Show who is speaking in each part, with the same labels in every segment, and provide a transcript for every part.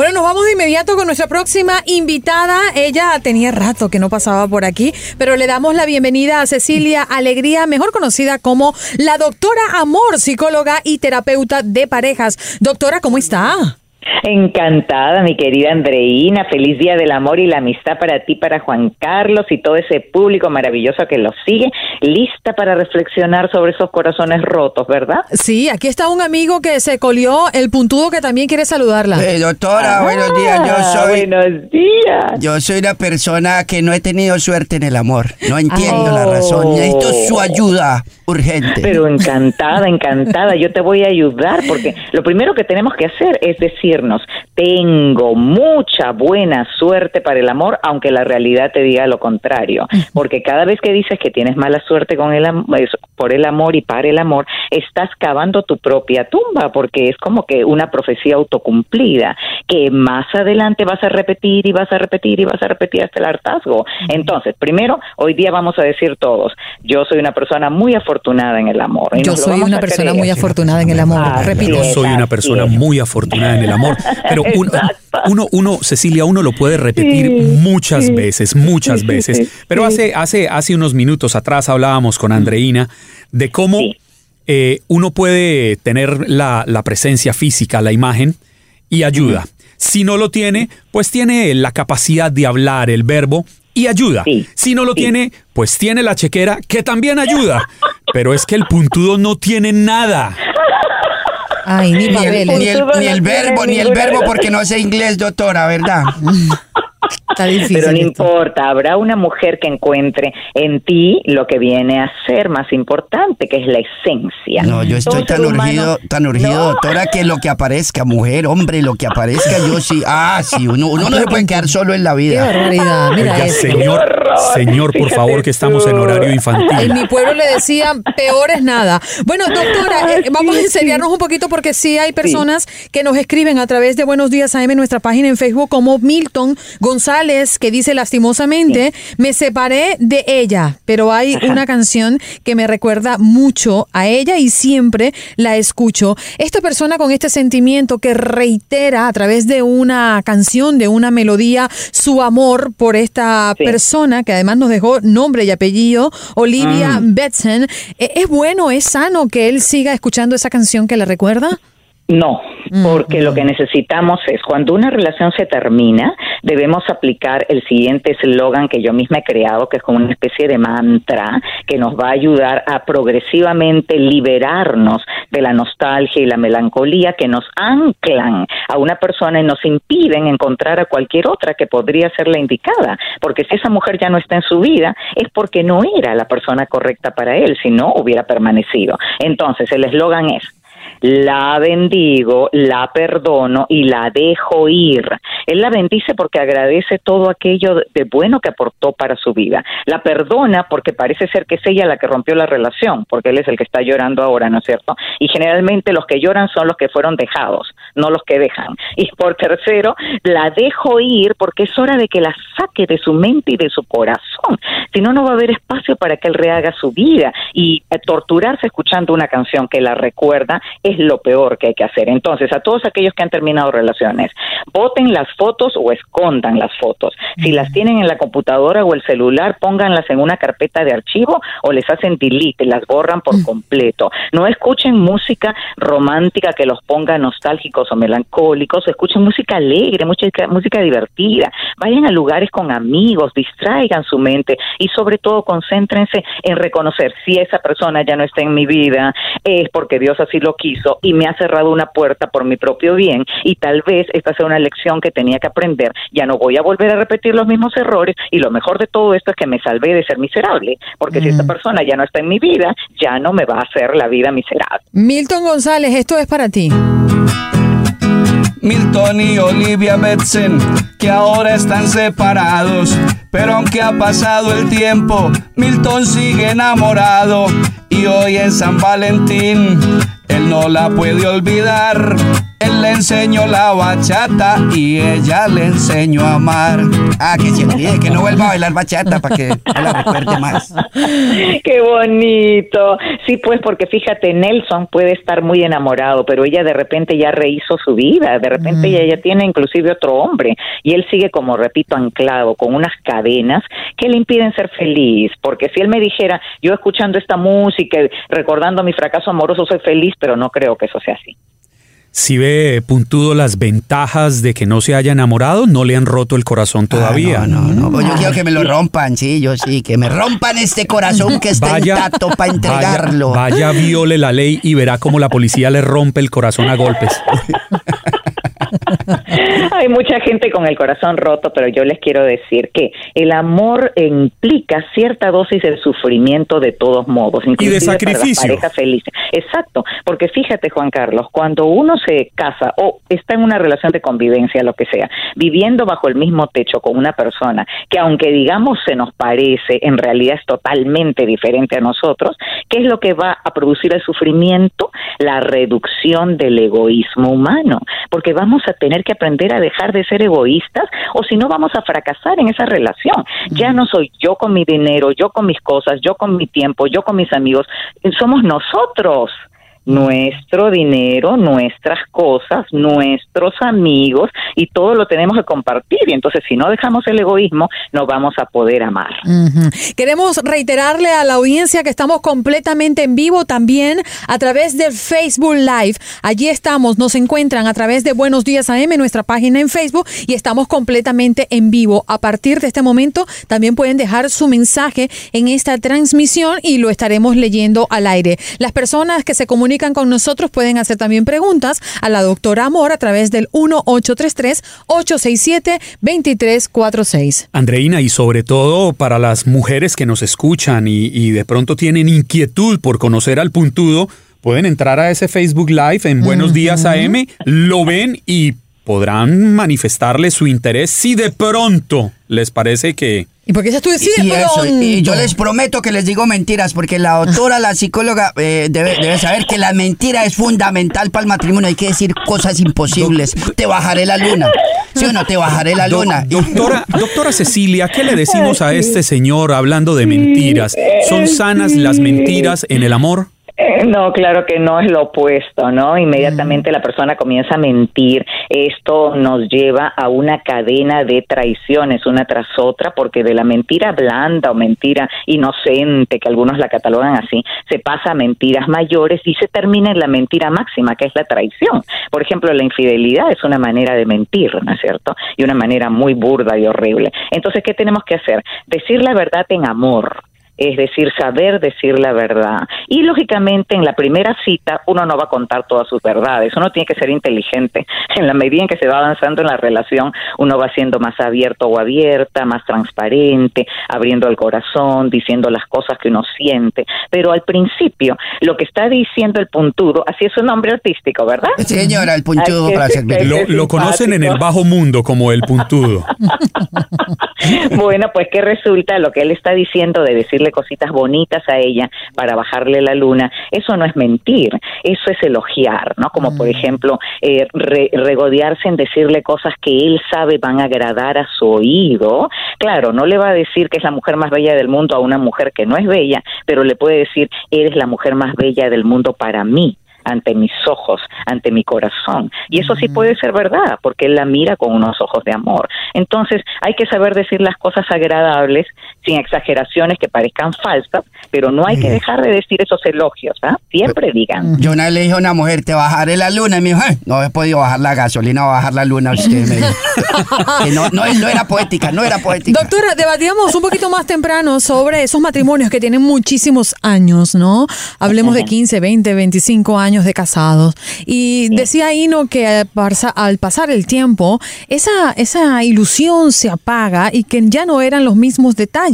Speaker 1: Bueno, nos vamos de inmediato con nuestra próxima invitada. Ella tenía rato que no pasaba por aquí, pero le damos la bienvenida a Cecilia Alegría, mejor conocida como la doctora Amor, psicóloga y terapeuta de parejas. Doctora, ¿cómo está?
Speaker 2: Encantada, mi querida Andreina. Feliz Día del Amor y la Amistad para ti, para Juan Carlos y todo ese público maravilloso que los sigue. Lista para reflexionar sobre esos corazones rotos, ¿verdad?
Speaker 1: Sí, aquí está un amigo que se colió el puntudo que también quiere saludarla.
Speaker 3: Eh, doctora,
Speaker 2: Ah,
Speaker 3: buenos días. Yo soy,
Speaker 2: Buenos días.
Speaker 3: yo soy una persona que no he tenido suerte en el amor. No entiendo
Speaker 2: Ah.
Speaker 3: la razón. Necesito su ayuda urgente.
Speaker 2: Pero encantada, encantada. Yo te voy a ayudar porque lo primero que tenemos que hacer es decirnos, tengo mucha buena suerte para el amor, aunque la realidad te diga lo contrario. Porque cada vez que dices que tienes mala suerte con el por el amor y para el amor, estás cavando tu propia tumba, porque es como que una profecía autocumplida, que más adelante vas a repetir y vas a repetir y vas a repetir hasta el hartazgo. Entonces, primero, hoy día vamos a decir todos, yo soy una persona muy afortunada en el amor. y
Speaker 1: Yo soy una persona muy afortunada en el amor. Repito.
Speaker 4: Yo soy una persona muy afortunada en el amor. Pero uno, uno, uno, Cecilia, uno lo puede repetir
Speaker 2: Sí,
Speaker 4: muchas
Speaker 2: sí.
Speaker 4: veces, muchas
Speaker 2: Sí,
Speaker 4: veces. Pero hace, hace, hace unos minutos atrás hablábamos con Andreina de cómo eh, uno puede tener la, la presencia física, la imagen, y ayuda. Si no lo tiene, pues tiene la capacidad de hablar, el verbo, y ayuda.
Speaker 2: Sí,
Speaker 4: Si no lo
Speaker 2: sí.
Speaker 4: tiene, pues tiene la chequera, que también ayuda. Pero es que el puntudo no tiene nada.
Speaker 1: Ay, ni
Speaker 3: Ni el, ni el- ni el verbo, ni el verbo porque no sé inglés, doctora, ¿verdad?
Speaker 1: Está difícil.
Speaker 2: Pero no
Speaker 1: esto.
Speaker 2: importa, habrá una mujer que encuentre en ti lo que viene a ser más importante, que es la esencia.
Speaker 3: No, yo estoy tan urgido, tan urgido,
Speaker 2: No.
Speaker 3: doctora, que lo que aparezca, mujer, hombre, lo que aparezca, yo sí. Ah, sí, uno, uno no se puede quedar solo en la
Speaker 1: Qué
Speaker 3: vida.
Speaker 1: barbaridad. Mira
Speaker 4: Oiga,
Speaker 1: eso.
Speaker 4: señor, señor, por
Speaker 2: Fíjate
Speaker 4: favor, que estamos en horario infantil.
Speaker 1: En mi pueblo le decían, peor es nada. Bueno, doctora, eh, vamos a enseriarnos un poquito porque sí hay personas que nos escriben a través de Buenos Días AM en nuestra página en Facebook como Milton González, que dice lastimosamente, me separé de ella, pero hay una canción que me recuerda mucho a ella y siempre la escucho. Esta persona con este sentimiento que reitera a través de una canción, de una melodía, su amor por esta
Speaker 2: Sí.
Speaker 1: persona que además nos dejó nombre y apellido, Olivia Betson. ¿E- ¿Es bueno, es sano que él siga escuchando esa canción que le recuerda?
Speaker 2: No, porque lo que necesitamos es, cuando una relación se termina, debemos aplicar el siguiente eslogan que yo misma he creado, que es como una especie de mantra que nos va a ayudar a progresivamente liberarnos de la nostalgia y la melancolía que nos anclan a una persona y nos impiden encontrar a cualquier otra que podría ser la indicada. Porque si esa mujer ya no está en su vida, es porque no era la persona correcta para él, si no hubiera permanecido. Entonces, el eslogan es, la bendigo, la perdono y la dejo ir. Él la bendice porque agradece todo aquello de bueno que aportó para su vida. La perdona porque parece ser que es ella la que rompió la relación, porque él es el que está llorando ahora, ¿no es cierto? Y generalmente los que lloran son los que fueron dejados, no los que dejan. Y por tercero, la dejo ir porque es hora de que la saque de su mente y de su corazón. Si no, no va a haber espacio para que él rehaga su vida y eh, torturarse escuchando una canción que la recuerda es lo peor que hay que hacer. Entonces, a todos aquellos que han terminado relaciones, voten las fotos o escondan las fotos. Si las tienen en la computadora o el celular, pónganlas en una carpeta de archivo o les hacen delete, las borran por completo. No escuchen música romántica que los ponga nostálgicos o melancólicos, escuchen música alegre, música, música divertida. Vayan a lugares con amigos, distraigan su mente y sobre todo concéntrense en reconocer si esa persona ya no está en mi vida, es porque Dios así lo quiso y me ha cerrado una puerta por mi propio bien y tal vez esta sea una lección que tenía que aprender. Ya no voy a volver a repetir los mismos errores y lo mejor de todo esto es que me salvé de ser miserable, porque si esta mm. persona ya no está en mi vida, ya no me va a hacer la vida miserable.
Speaker 1: Milton González, esto es para ti.
Speaker 5: Milton y Olivia Betsen, que ahora están separados. Pero aunque ha pasado el tiempo, Milton sigue enamorado. Y hoy en San Valentín él no la puede olvidar. Él le enseñó la bachata y ella le enseñó a amar.
Speaker 3: Ah, que se olvide, que no vuelva a bailar bachata para que no la recuerde más.
Speaker 2: Qué bonito. Sí, pues porque fíjate, Nelson puede estar muy enamorado, pero ella de repente ya rehizo su vida, de repente ella ya tiene inclusive otro hombre y él sigue como repito anclado con unas cadenas que le impiden ser feliz, porque si él me dijera, yo escuchando esta música, recordando mi fracaso amoroso soy feliz, pero no creo que eso sea así.
Speaker 4: Si ve puntudo las ventajas de que no se haya enamorado, no le han roto el corazón ah, todavía.
Speaker 3: no, no, no. Pues yo quiero que me lo rompan, sí, yo sí, que me rompan este corazón que está intacto para entregarlo.
Speaker 4: Vaya, vaya, viole la ley y verá cómo la policía le rompe el corazón a golpes.
Speaker 2: Hay mucha gente con el corazón roto, pero yo les quiero decir que el amor implica cierta dosis de sufrimiento de todos modos,
Speaker 4: y de sacrificio.
Speaker 2: Para felices. Exacto, porque fíjate Juan Carlos, cuando uno se casa o está en una relación de convivencia, lo que sea, viviendo bajo el mismo techo con una persona que aunque digamos se nos parece, en realidad es totalmente diferente a nosotros, ¿qué es lo que va a producir el sufrimiento? La reducción del egoísmo humano, porque vamos a tener que aprender a dejar de ser egoístas o si no vamos a fracasar en esa relación. Ya no soy yo con mi dinero, yo con mis cosas, yo con mi tiempo, yo con mis amigos, somos nosotros dos nuestro dinero, nuestras cosas, nuestros amigos y todo lo tenemos que compartir. Y entonces si no dejamos el egoísmo, no vamos a poder amar.
Speaker 1: Queremos reiterarle a la audiencia que estamos completamente en vivo también a través de Facebook Live. Allí estamos, nos encuentran a través de Buenos Días AM, nuestra página en Facebook, y estamos completamente en vivo. A partir de este momento también pueden dejar su mensaje en esta transmisión y lo estaremos leyendo al aire. Las personas que se comunican comunican con nosotros pueden hacer también preguntas a la doctora Amor a través del 1833-867-2346.
Speaker 4: Andreina, y sobre todo para las mujeres que nos escuchan y, y de pronto tienen inquietud por conocer al puntudo, pueden entrar a ese Facebook Live en Buenos Días AM, lo ven y podrán manifestarle su interés si de pronto les parece que...
Speaker 1: ¿Y por qué se
Speaker 3: y, yo les prometo que les digo mentiras, porque la doctora, la psicóloga, eh, debe, saber que la mentira es fundamental para el matrimonio. Hay que decir cosas imposibles. te bajaré la luna. ¿Sí o no? Te bajaré la luna.
Speaker 4: doctora, doctora Cecilia, ¿qué le decimos a este señor hablando de mentiras? ¿Son sanas las mentiras en el amor?
Speaker 2: Eh, No, claro que no es lo opuesto, ¿no? Inmediatamente la persona comienza a mentir. Esto nos lleva a una cadena de traiciones una tras otra, porque de la mentira blanda o mentira inocente, que algunos la catalogan así, se pasa a mentiras mayores y se termina en la mentira máxima, que es la traición. Por ejemplo, la infidelidad es una manera de mentir, ¿no es cierto? Y una manera muy burda y horrible. Entonces, ¿qué tenemos que hacer? Decir la verdad en amor es decir, saber decir la verdad. Y lógicamente en la primera cita uno no va a contar todas sus verdades, uno tiene que ser inteligente. En la medida en que se va avanzando en la relación, uno va siendo más abierto o abierta, más transparente, abriendo el corazón, diciendo las cosas que uno siente. Pero al principio, lo que está diciendo el puntudo, así es su nombre artístico, ¿verdad?
Speaker 3: Señora, el puntudo
Speaker 2: Ay,
Speaker 3: para
Speaker 4: Lo, lo conocen en el bajo mundo como el puntudo.
Speaker 2: Bueno, pues que resulta lo que él está diciendo de decirle cositas bonitas a ella para bajarle la luna, eso no es mentir, eso es elogiar, ¿no? Como por ejemplo eh, re- regodearse en decirle cosas que él sabe van a agradar a su oído. Claro, no le va a decir que es la mujer más bella del mundo a una mujer que no es bella, pero le puede decir, eres la mujer más bella del mundo para mí ante mis ojos, ante mi corazón. Y eso sí puede ser verdad, porque él la mira con unos ojos de amor. Entonces, hay que saber decir las cosas agradables, sin exageraciones que parezcan falsas, pero no hay que dejar de decir esos elogios, ¿ah? Siempre digan.
Speaker 3: Yo una vez le dije a una mujer, te bajaré la luna. Y me dijo, "Ay, no he podido bajar la gasolina, a bajar la luna usted. Me dijo. Que no, no, no era poética, no era poética.
Speaker 1: Doctora, debatíamos un poquito más temprano sobre esos matrimonios que tienen muchísimos años, ¿no? Hablemos de 15, 20, 25 años de casados. Y decía Ino que al, parsa- al pasar el tiempo, esa, esa ilusión se apaga y que ya no eran los mismos detalles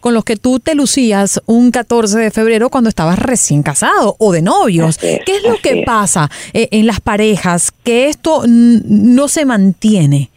Speaker 1: con los que tú te lucías un 14 de febrero cuando estabas recién casado o de novios.
Speaker 2: Es,
Speaker 1: ¿Qué es lo que
Speaker 2: es.
Speaker 1: pasa eh, en las parejas? Que esto no se mantiene.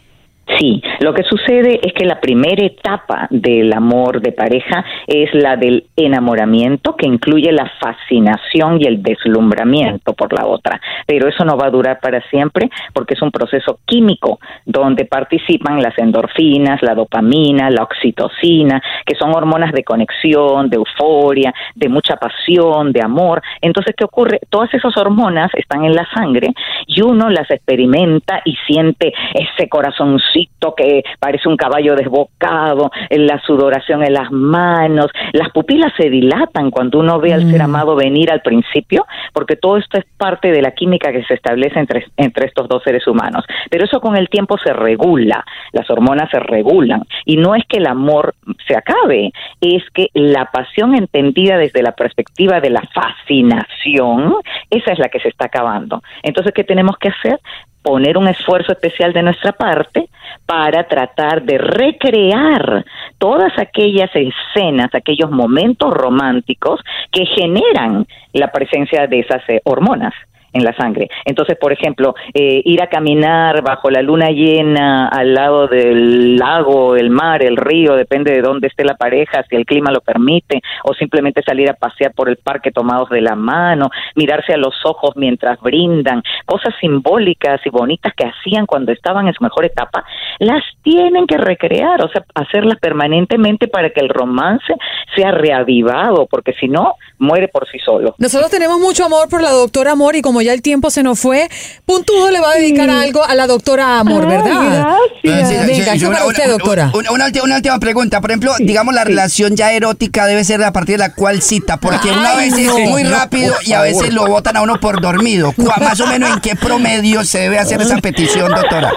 Speaker 2: Sí, lo que sucede es que la primera etapa del amor de pareja es la del enamoramiento, que incluye la fascinación y el deslumbramiento por la otra. Pero eso no va a durar para siempre porque es un proceso químico donde participan las endorfinas, la dopamina, la oxitocina, que son hormonas de conexión, de euforia, de mucha pasión, de amor. Entonces, ¿qué ocurre? Todas esas hormonas están en la sangre y uno las experimenta y siente ese corazoncito que parece un caballo desbocado, la sudoración en las manos, las pupilas se dilatan cuando uno ve al ser amado venir al principio, porque todo esto es parte de la química que se establece entre, entre estos dos seres humanos. Pero eso con el tiempo se regula, las hormonas se regulan. Y no es que el amor se acabe, es que la pasión entendida desde la perspectiva de la fascinación, esa es la que se está acabando. Entonces, ¿qué tenemos que hacer? Poner un esfuerzo especial de nuestra parte para tratar de recrear todas aquellas escenas, aquellos momentos románticos que generan la presencia de esas eh, hormonas en la sangre. Entonces, por ejemplo, eh, ir a caminar bajo la luna llena al lado del lago, el mar, el río, depende de dónde esté la pareja, si el clima lo permite, o simplemente salir a pasear por el parque tomados de la mano, mirarse a los ojos mientras brindan, cosas simbólicas y bonitas que hacían cuando estaban en su mejor etapa, las tienen que recrear, o sea, hacerlas permanentemente para que el romance sea reavivado, porque si no, muere por sí solo.
Speaker 1: Nosotros tenemos mucho amor por la doctora Amor y como ya el tiempo se nos fue, Puntudo le va a dedicar algo a la doctora Amor, ¿verdad?
Speaker 3: Sí, sí,
Speaker 1: Venga,
Speaker 3: sí,
Speaker 1: eso
Speaker 3: una-
Speaker 1: para
Speaker 3: una-
Speaker 1: usted, doctora.
Speaker 3: Una, una ulti- una última pregunta. Por ejemplo, digamos, la relación ya erótica debe ser a partir de la cual cita, porque una vez
Speaker 1: no.
Speaker 3: es muy rápido y a veces lo botan a uno por dormido. ¿Cuá- Más o menos en qué promedio se debe hacer esa petición, doctora.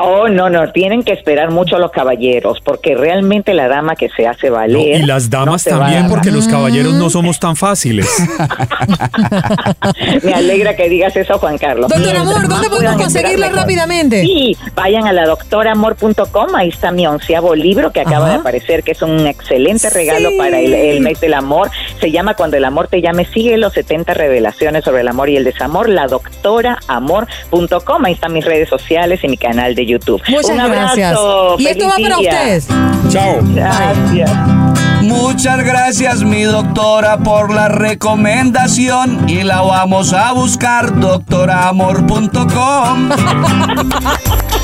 Speaker 2: Oh, no, no, tienen que esperar mucho los caballeros, porque realmente la dama que se hace
Speaker 4: No,
Speaker 2: valer.
Speaker 4: y las damas también, porque los caballeros no somos tan fáciles.
Speaker 2: Me alegra que digas eso, Juan Carlos.
Speaker 1: Doctor
Speaker 2: Mientras
Speaker 1: Amor, ¿dónde podemos conseguirla rápidamente?
Speaker 2: Sí, vayan a la doctoramor.com, ahí está mi onceavo libro que acaba
Speaker 1: Ajá.
Speaker 2: de aparecer, que es un excelente regalo
Speaker 1: Sí.
Speaker 2: para el, el mes del amor. Se llama Cuando el amor te llame, sigue los 70 revelaciones sobre el amor y el desamor, la doctoramor.com, ahí están mis redes sociales y mi canal de YouTube.
Speaker 1: Muchas
Speaker 2: Un
Speaker 1: gracias. Y esto va para
Speaker 2: día.
Speaker 1: ustedes.
Speaker 4: Chao.
Speaker 2: Gracias.
Speaker 5: Muchas gracias mi doctora por la recomendación y la vamos a buscar doctoramor.com.